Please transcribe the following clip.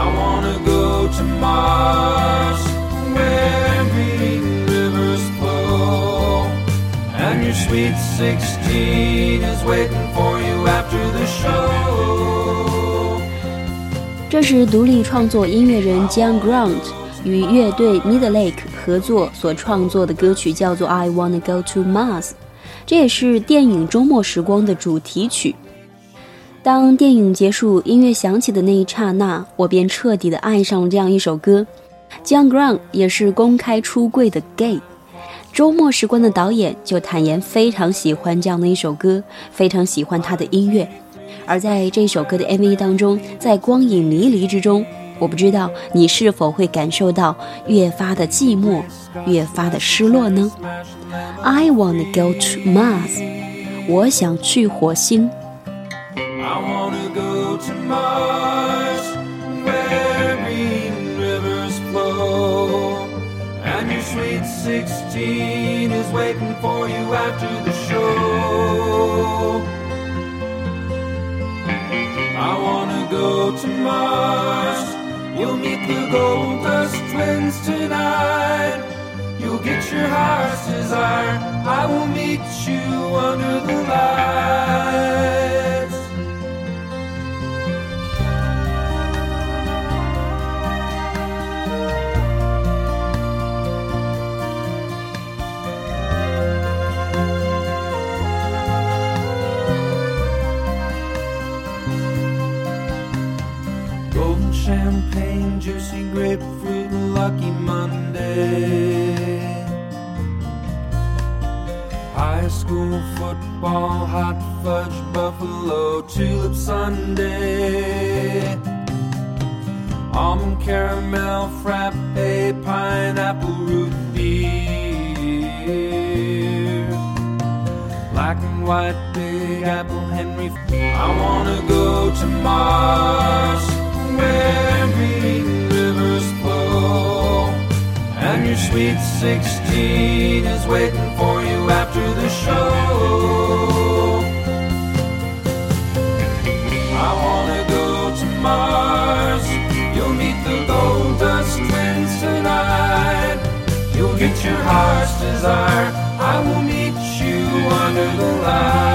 I wanna go to Mars, where green rivers flow, and your sweet sixteen is waiting for you after the show. 这是独立创作音乐人 John Grant 与乐队 Midlake 合作所创作的歌曲，叫做《I Wanna Go to Mars》，这也是电影《周末时光》的主题曲。当电影结束，音乐响起的那一刹那，我便彻底的爱上了这样一首歌。John Grant 也是公开出柜的 gay。《周末时光》的导演就坦言非常喜欢这样的一首歌，非常喜欢他的音乐。而在这首歌的 MV 当中，在光影迷离之中，我不知道你是否会感受到越发的寂寞，越发的失落呢？I wanna go to Mars，我想去火星。Go to Mars, where green rivers flow, and your sweet sixteen is waiting for you after the show. I wanna go to Mars. You'll meet the gold dust twins tonight. You'll get your heart's desire. I will meet you under the lights. Champagne, juicy grapefruit, lucky Monday. High school football, hot fudge, buffalo, tulip sundae. Almond caramel, frappe, pineapple root beer. Black and white, big apple, Henry. I wanna go to Mars, where green rivers flow, and your sweet sixteen is waiting for you after the show. I wanna go to Mars. You'll meet the gold dust twins tonight. You'll get your heart's desire. I will meet you under the light.